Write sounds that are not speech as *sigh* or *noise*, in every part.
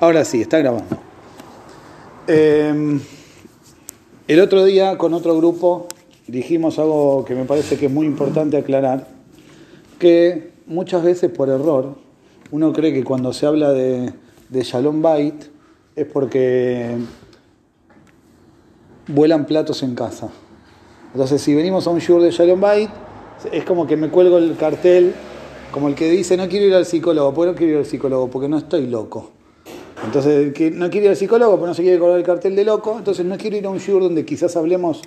Ahora sí, está grabando. Eh, el otro día con otro grupo dijimos algo que me parece que es muy importante aclarar, que muchas veces por error uno cree que cuando se habla de, de Shalom Bait es porque vuelan platos en casa. Entonces si venimos a un shiur de Shalom Bait, es como que me cuelgo el cartel, como el que dice no quiero ir al psicólogo, ¿por qué no quiero ir al psicólogo? Porque no estoy loco. Entonces, que no quiere ir al psicólogo, pues no se quiere colgar el cartel de loco, entonces no quiero ir a un shiur donde quizás hablemos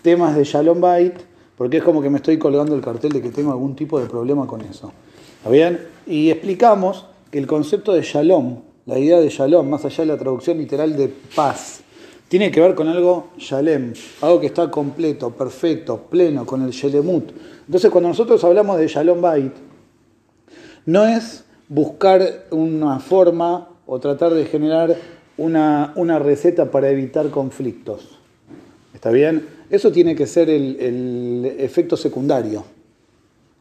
temas de Shalom Bait, porque es como que me estoy colgando el cartel de que tengo algún tipo de problema con eso. ¿Está bien? Y explicamos que el concepto de Shalom, la idea de Shalom, más allá de la traducción literal de paz, tiene que ver con algo Shalem, algo que está completo, perfecto, pleno, con el Shelemut. Entonces, cuando nosotros hablamos de Shalom Bait, no es buscar una forma o tratar de generar una, una receta para evitar conflictos. ¿Está bien? Eso tiene que ser el, el, efecto secundario,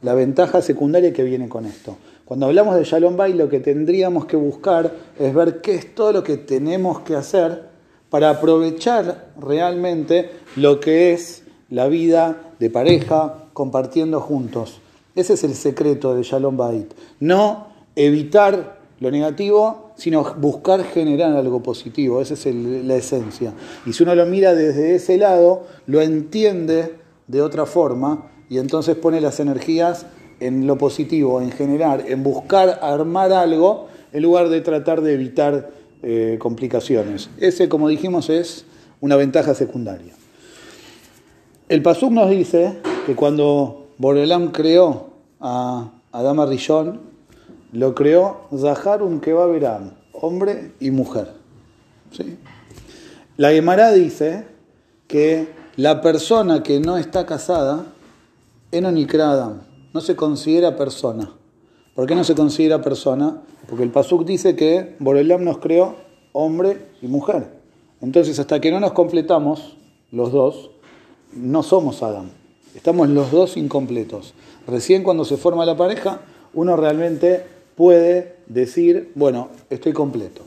la ventaja secundaria que viene con esto. Cuando hablamos de Shalom Bay, lo que tendríamos que buscar es ver qué es todo lo que tenemos que hacer para aprovechar realmente lo que es la vida de pareja compartiendo juntos. Ese es el secreto de Shalom Bait. No evitar lo negativo, sino buscar generar algo positivo. Esa es la esencia. Y si uno lo mira desde ese lado, lo entiende de otra forma y entonces pone las energías en lo positivo, en generar, en buscar armar algo, en lugar de tratar de evitar eh, complicaciones. Ese, como dijimos, es una ventaja secundaria. El Pasuk nos dice que cuando Borelam creó a Adama Rishon, lo creó Zahar un Kebaberam, hombre y mujer. ¿Sí? La Gemara dice que la persona que no está casada, Enonikra Adam, no se considera persona. ¿Por qué no se considera persona? Porque el Pasuk dice que Borelam nos creó hombre y mujer. Entonces, hasta que no nos completamos, los dos, no somos Adam. Estamos los dos incompletos. Recién cuando se forma la pareja, uno realmente puede decir, bueno, estoy completo.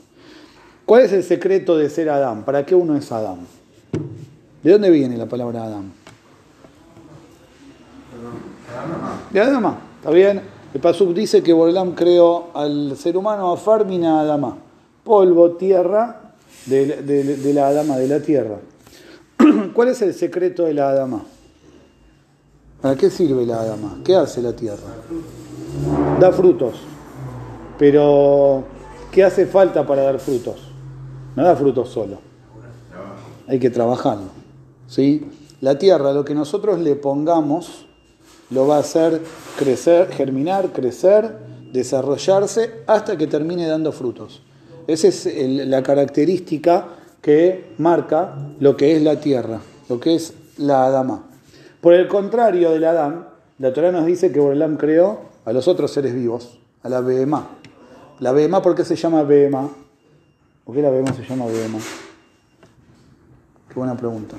¿Cuál es el secreto de ser Adán? ¿Para qué uno es Adán? ¿De dónde viene la palabra Adán? De Adama, ¿está bien? El Pasuk dice que Borlam creó al ser humano a Farmina Adama, polvo, tierra de, de, de la Adama, de la tierra. *clears throat* ¿Cuál es el secreto de la Adama? ¿Para qué sirve la Adama? ¿Qué hace la tierra? Da frutos. Pero, ¿qué hace falta para dar frutos? No da frutos solo. Hay que trabajarlo. ¿sí? La tierra, lo que nosotros le pongamos, lo va a hacer crecer, germinar, crecer, desarrollarse hasta que termine dando frutos. Esa es la característica que marca lo que es la tierra, lo que es la Adama. Por el contrario del Adán, la Torah nos dice que Borlam creó a los otros seres vivos, a la Behemá. La Behemá, ¿por qué se llama Behemá? ¿Por qué la Behemá se llama Behemá? Qué buena pregunta.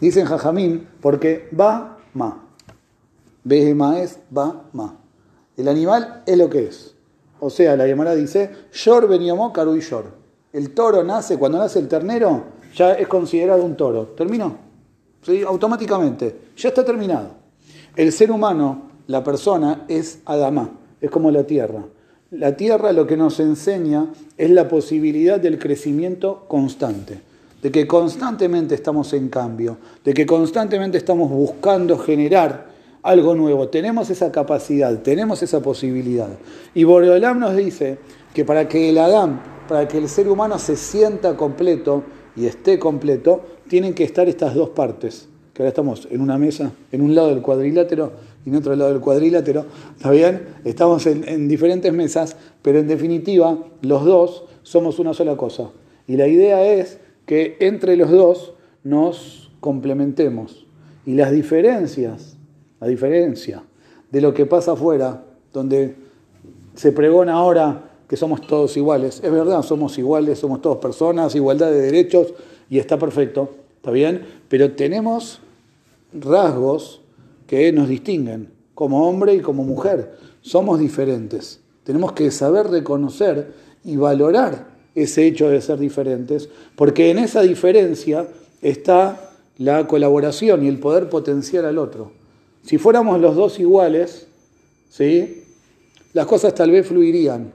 Dicen Jajamín, porque va ma. Behemá es va ma. El animal es lo que es. O sea, la Gemara dice, Yor beniomó karu y yor. El toro nace, cuando nace el ternero, ya es considerado un toro. ¿Terminó? Automáticamente. Ya está terminado. El ser humano, la persona, es Adamá. Es como la tierra. La tierra lo que nos enseña es la posibilidad del crecimiento constante, de que constantemente estamos en cambio, de que constantemente estamos buscando generar algo nuevo. Tenemos esa capacidad, tenemos esa posibilidad. Y Boreolam nos dice que para que el Adán, para que el ser humano se sienta completo y esté completo, tienen que estar estas dos partes, que ahora estamos en una mesa, en un lado del cuadrilátero y en otro lado del cuadrilátero, ¿está bien? Estamos en, en, diferentes mesas, pero en definitiva los dos somos una sola cosa. Y la idea es que entre los dos nos complementemos. Y las diferencias, la diferencia de lo que pasa afuera, donde se pregona ahora que somos todos iguales, es verdad, somos iguales, somos todos personas, igualdad de derechos, y está perfecto, ¿está bien? Pero tenemos rasgos que nos distinguen como hombre y como mujer. Somos diferentes. Tenemos que saber reconocer y valorar ese hecho de ser diferentes, porque en esa diferencia está la colaboración y el poder potenciar al otro. Si fuéramos los dos iguales, ¿sí? las cosas tal vez fluirían,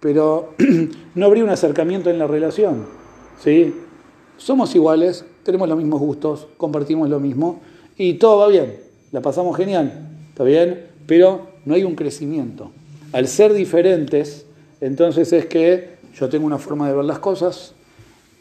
pero *clears throat* no habría un acercamiento en la relación. ¿sí? Somos iguales, tenemos los mismos gustos, compartimos lo mismo y todo va bien, la pasamos genial, ¿está bien? Pero no hay un crecimiento. Al ser diferentes, entonces es que yo tengo una forma de ver las cosas,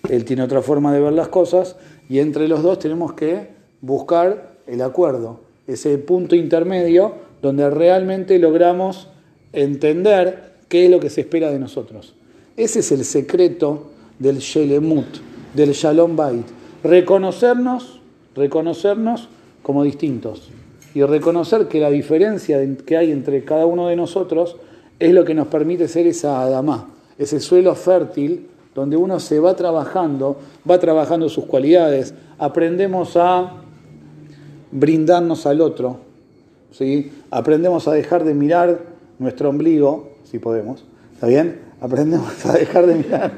él tiene otra forma de ver las cosas y entre los dos tenemos que buscar el acuerdo, ese punto intermedio donde realmente logramos entender qué es lo que se espera de nosotros. Ese es el secreto del Shelemut, del Shalom Bait. Reconocernos, reconocernos como distintos y reconocer que la diferencia que hay entre cada uno de nosotros es lo que nos permite ser esa Adamá, ese suelo fértil donde uno se va trabajando, va trabajando sus cualidades, aprendemos a brindarnos al otro, ¿sí? aprendemos a dejar de mirar nuestro ombligo, si podemos, ¿está bien? Aprendemos a dejar de mirar,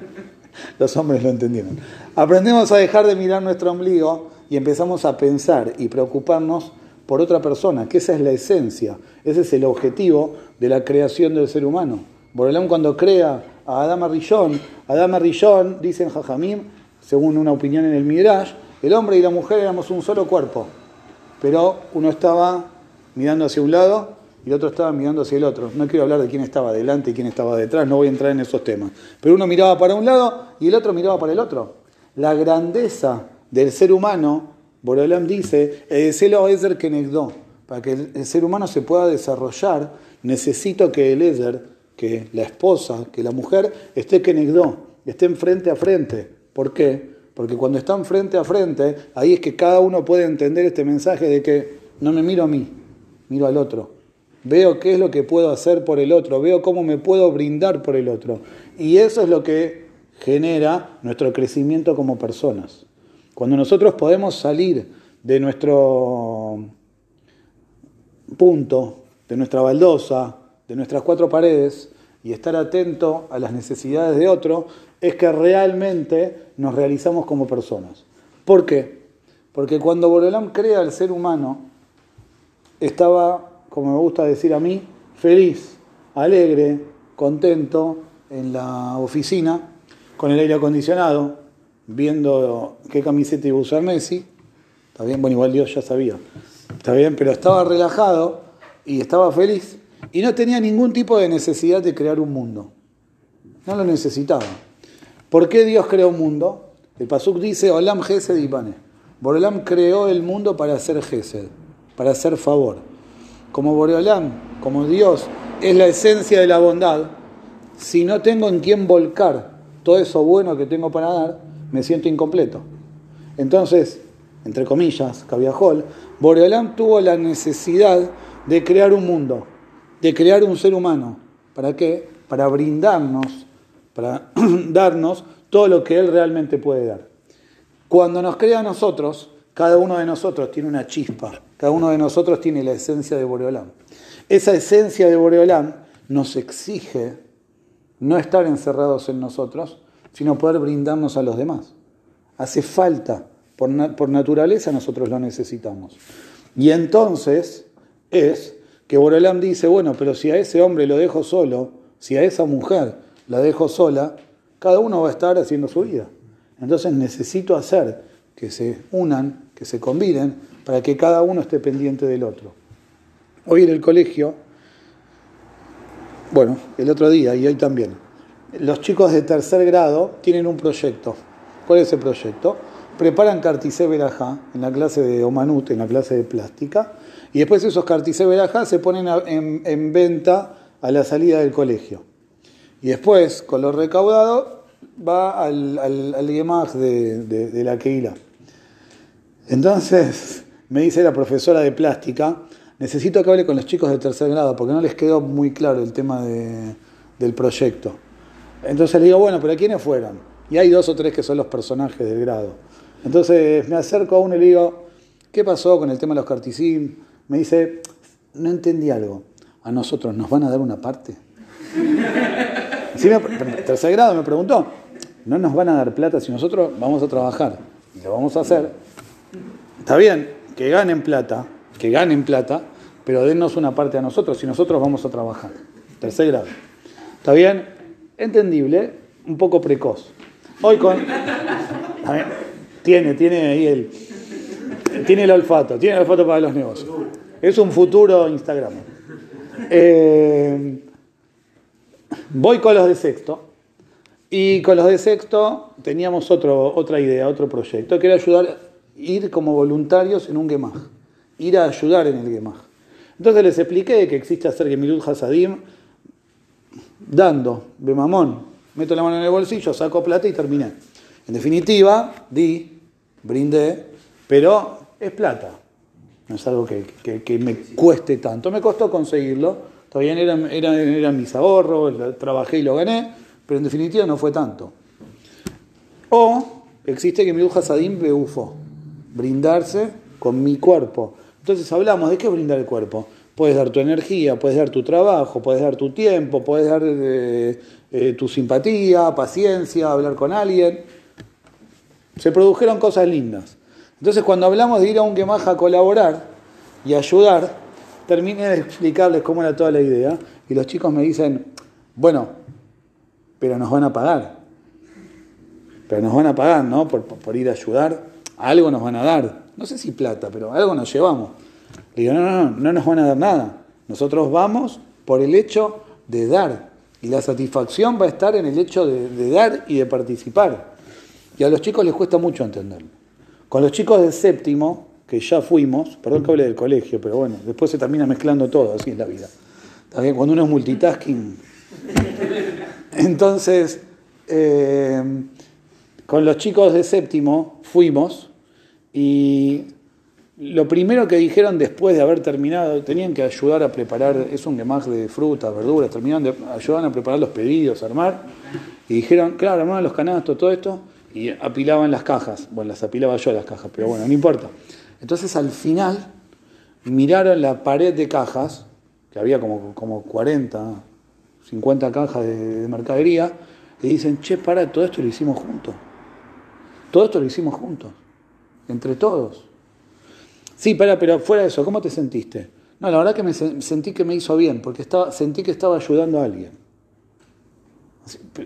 los hombres lo entendieron, aprendemos a dejar de mirar nuestro ombligo y empezamos a pensar y preocuparnos por otra persona, que esa es la esencia, ese es el objetivo de la creación del ser humano. Borelán cuando crea a Adama Rillón. Adama Rillón, dicen Jajamim, según una opinión en el Midrash, el hombre y la mujer éramos un solo cuerpo, pero uno estaba mirando hacia un lado y el otro estaba mirando hacia el otro. No quiero hablar de quién estaba delante y quién estaba detrás, no voy a entrar en esos temas. Pero uno miraba para un lado y el otro miraba para el otro. La grandeza del ser humano, Borolam dice, el celo Ezer Kenegdo, para que el ser humano se pueda desarrollar, necesito que el Ezer que la esposa, que la mujer esté kenegdó, estén frente a frente. ¿Por qué? Porque cuando están frente a frente, ahí es que cada uno puede entender este mensaje de que no me miro a mí, miro al otro. Veo qué es lo que puedo hacer por el otro, veo cómo me puedo brindar por el otro. Y eso es lo que genera nuestro crecimiento como personas. Cuando nosotros podemos salir de nuestro punto, de nuestra baldosa, de nuestras cuatro paredes y estar atento a las necesidades de otro, es que realmente nos realizamos como personas. ¿Por qué? Porque cuando Borolam crea al ser humano, estaba, como me gusta decir a mí, feliz, alegre, contento en la oficina, con el aire acondicionado, viendo qué camiseta iba a usar Messi. Está bien, bueno, igual Dios ya sabía. Está bien, pero estaba relajado y estaba feliz y no tenía ningún tipo de necesidad de crear un mundo. No lo necesitaba. ¿Por qué Dios creó un mundo? El Pasuk dice, Olam Gesed Ipane. Boreolam creó el mundo para hacer Gesed, para hacer favor. Como Boreolam, como Dios, es la esencia de la bondad, si no tengo en quién volcar todo eso bueno que tengo para dar, me siento incompleto. Entonces, entre comillas, Cabiajol, Boreolam tuvo la necesidad de crear un mundo de crear un ser humano. ¿Para qué? Para brindarnos, para *clears throat* darnos todo lo que Él realmente puede dar. Cuando nos crea a nosotros, cada uno de nosotros tiene una chispa, cada uno de nosotros tiene la esencia de Boreolam. Esa esencia de Boreolam nos exige no estar encerrados en nosotros, sino poder brindarnos a los demás. Hace falta, por, por naturaleza nosotros lo necesitamos. Y entonces es que Borolam dice, bueno, pero si a ese hombre lo dejo solo, si a esa mujer la dejo sola, cada uno va a estar haciendo su vida. Entonces necesito hacer que se unan, que se combinen, para que cada uno esté pendiente del otro. Hoy en el colegio, bueno, el otro día y hoy también, los chicos de tercer grado tienen un proyecto. ¿Cuál es el proyecto? Preparan carticé verajá en la clase de Omanut, en la clase de plástica, y después esos carticé verajá se ponen en, venta a la salida del colegio. Y después, con lo recaudado, va al, al, al de, de, la Keila. Entonces, me dice la profesora de plástica, necesito que hable con los chicos de tercer grado, porque no les quedó muy claro el tema del proyecto. Entonces le digo, bueno, pero ¿quiénes fueron? Y hay dos o tres que son los personajes del grado. Entonces me acerco a uno y le digo, ¿qué pasó con el tema de los carticín? me dice, no entendí algo. A nosotros nos van a dar una parte. *laughs* Sí, tercer grado me preguntó, no nos van a dar plata si nosotros vamos a trabajar y lo vamos a hacer. Está bien, que ganen plata, que ganen plata, pero dennos una parte a nosotros si nosotros vamos a trabajar. Tercer grado. ¿Está bien? Entendible, un poco precoz. Hoy con... tiene, tiene ahí el... Tiene el olfato, tiene el olfato para los negocios. Es un futuro Instagram. Eh, voy con los de sexto. Y con los de sexto teníamos otra idea, otro proyecto, que ayudar, ir como voluntarios en un Gemaj. Ir a ayudar en el Gemaj. Entonces les expliqué que existe hacer Gemilut Hasadim dando, mamón, meto la mano en el bolsillo, saco plata y terminé. En definitiva, di, brindé, pero es plata. No es algo que, me cueste tanto. Me costó conseguirlo. Todavía eran, eran, mis ahorros, trabajé y lo gané, pero en definitiva no fue tanto. O existe que mi Hasadim beufo, brindarse con mi cuerpo. Entonces hablamos de qué brindar el cuerpo. Puedes dar tu energía, puedes dar tu trabajo, puedes dar tu tiempo, puedes dar eh, eh, tu simpatía, paciencia, hablar con alguien. Se produjeron cosas lindas. Entonces cuando hablamos de ir a un quemaja a colaborar y ayudar, terminé de explicarles cómo era toda la idea y los chicos me dicen, bueno, pero nos van a pagar. Pero nos van a pagar, ¿no? Por, por ir a ayudar. Algo nos van a dar. No sé si plata, pero algo nos llevamos. Le digo, no, no, no, no nos van a dar nada. Nosotros vamos por el hecho de dar. Y la satisfacción va a estar en el hecho de, dar y de participar. Y a los chicos les cuesta mucho entenderlo. Con los chicos del séptimo, que ya fuimos, perdón que hable del colegio, pero bueno, después se termina mezclando todo, así es la vida. También cuando uno es multitasking. *laughs* Entonces, eh, con los chicos de séptimo fuimos y lo primero que dijeron después de haber terminado, tenían que ayudar a preparar, es un gemaj de frutas, verduras, terminaron de ayudar a preparar los pedidos, armar, y dijeron, claro, armaban los canastos, todo esto, y apilaban las cajas. Bueno, las apilaba yo las cajas, pero bueno, no importa. Entonces al final miraron la pared de cajas, que había como, como 40, 50 cajas de, de mercadería, y dicen, che, para, todo esto lo hicimos juntos. Todo esto lo hicimos juntos, entre todos. Sí, pero, pero fuera de eso, ¿cómo te sentiste? No, la verdad que me sentí que me hizo bien, porque estaba, sentí que estaba ayudando a alguien.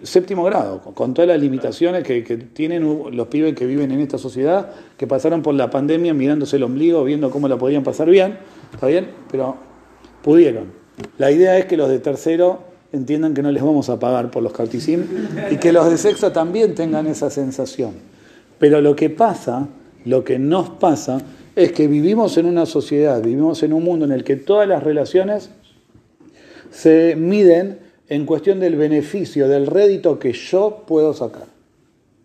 Séptimo grado, con todas las limitaciones que, tienen los pibes que viven en esta sociedad, que pasaron por la pandemia mirándose el ombligo, viendo cómo la podían pasar bien, ¿está bien? Pero pudieron. La idea es que los de tercero entiendan que no les vamos a pagar por los carticim y que los de sexto también tengan esa sensación. Pero lo que pasa, lo que nos pasa, es que vivimos en una sociedad, vivimos en un mundo en el que todas las relaciones se miden en cuestión del beneficio, del rédito que yo puedo sacar.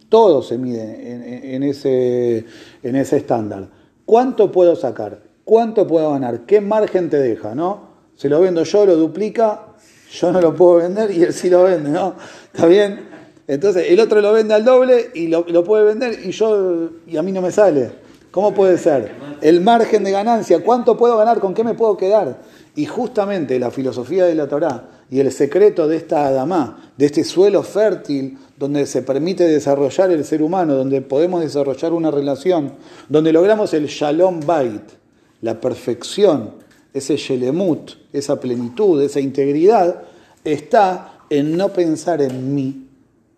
Todo se mide en, ese, ese estándar. ¿Cuánto puedo sacar? ¿Cuánto puedo ganar? ¿Qué margen te deja? ¿no? Se lo vendo yo, lo duplica, yo no lo puedo vender y él sí lo vende, ¿no? ¿Está bien? Entonces el otro lo vende al doble y lo, puede vender y yo y a mí no me sale. ¿Cómo puede ser? El margen de ganancia, ¿cuánto puedo ganar? ¿Con qué me puedo quedar? Y justamente la filosofía de la Torá y el secreto de esta Adamá, de este suelo fértil donde se permite desarrollar el ser humano, donde podemos desarrollar una relación, donde logramos el Shalom Bait, la perfección, ese Shelemut, esa plenitud, esa integridad, está en no pensar en mí,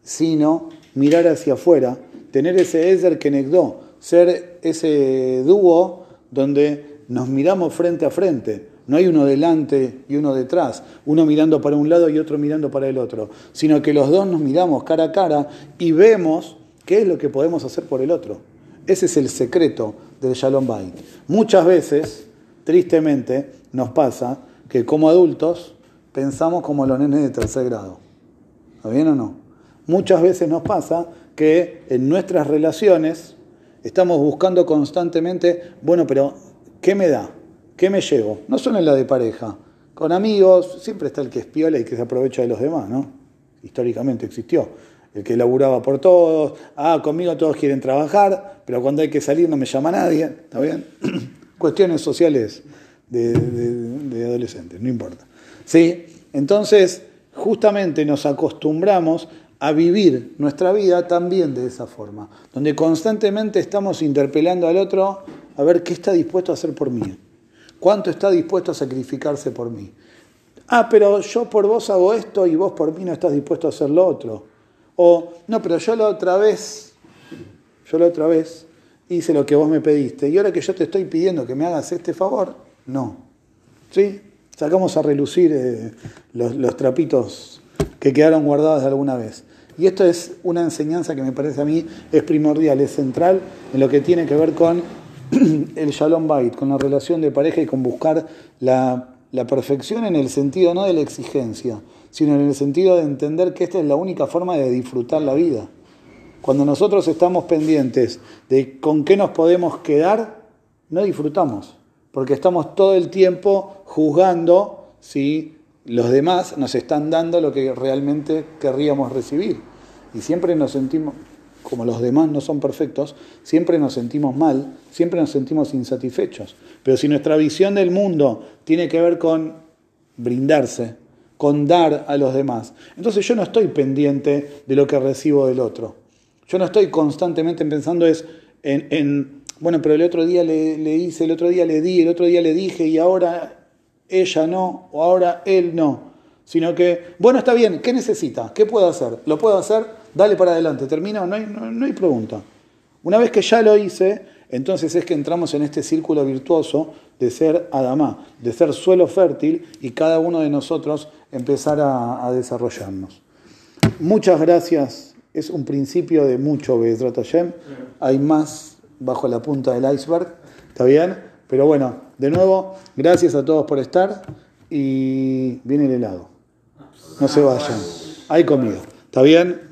sino mirar hacia afuera, tener ese Ezer Kenegdo, ser ese dúo donde nos miramos frente a frente. No hay uno delante y uno detrás, uno mirando para un lado y otro mirando para el otro, sino que los dos nos miramos cara a cara y vemos qué es lo que podemos hacer por el otro. Ese es el secreto del Shalom Bait. Muchas veces, tristemente, nos pasa que como adultos pensamos como los nenes de tercer grado. ¿Está bien o no? Muchas veces nos pasa que en nuestras relaciones Estamos buscando constantemente, bueno, pero ¿qué me da? ¿Qué me llevo? No solo en la de pareja. Con amigos siempre está el que espiola y que se aprovecha de los demás, ¿no? Históricamente existió. El que laburaba por todos. Ah, conmigo todos quieren trabajar, pero cuando hay que salir no me llama nadie. ¿Está bien? *clears throat* Cuestiones sociales de, de adolescentes, no importa. ¿Sí? Entonces, justamente nos acostumbramos a vivir nuestra vida también de esa forma, donde constantemente estamos interpelando al otro a ver qué está dispuesto a hacer por mí, cuánto está dispuesto a sacrificarse por mí. Ah, pero yo por vos hago esto y vos por mí no estás dispuesto a hacer lo otro. O, no, pero yo la otra vez, yo la otra vez hice lo que vos me pediste y ahora que yo te estoy pidiendo que me hagas este favor, no. ¿Sí? Sacamos a relucir eh, los, los trapitos que quedaron guardados de alguna vez. Y esto es una enseñanza que me parece a mí es primordial, es central en lo que tiene que ver con *clears throat* el shalom bait, con la relación de pareja y con buscar la, la perfección en el sentido no de la exigencia, sino en el sentido de entender que esta es la única forma de disfrutar la vida. Cuando nosotros estamos pendientes de con qué nos podemos quedar, no disfrutamos, porque estamos todo el tiempo juzgando si los demás nos están dando lo que realmente querríamos recibir. Y siempre nos sentimos, como los demás no son perfectos, siempre nos sentimos mal, siempre nos sentimos insatisfechos. Pero si nuestra visión del mundo tiene que ver con brindarse, con dar a los demás, entonces yo no estoy pendiente de lo que recibo del otro. Yo no estoy constantemente pensando es en, bueno, pero el otro día le, le hice, el otro día le di, el otro día le dije y ahora ella no, o ahora él no. Sino que, bueno, está bien, ¿qué necesita? ¿Qué puedo hacer? ¿Lo puedo hacer? Dale para adelante, termina, no hay, no, hay pregunta. Una vez que ya lo hice, entonces es que entramos en este círculo virtuoso de ser Adamá, de ser suelo fértil y cada uno de nosotros empezar a, desarrollarnos. Muchas gracias, es un principio de mucho Bezrat Hashem, hay más bajo la punta del iceberg, ¿está bien? Pero bueno, de nuevo, gracias a todos por estar y viene el helado. No se vayan. Hay comida. ¿Está bien?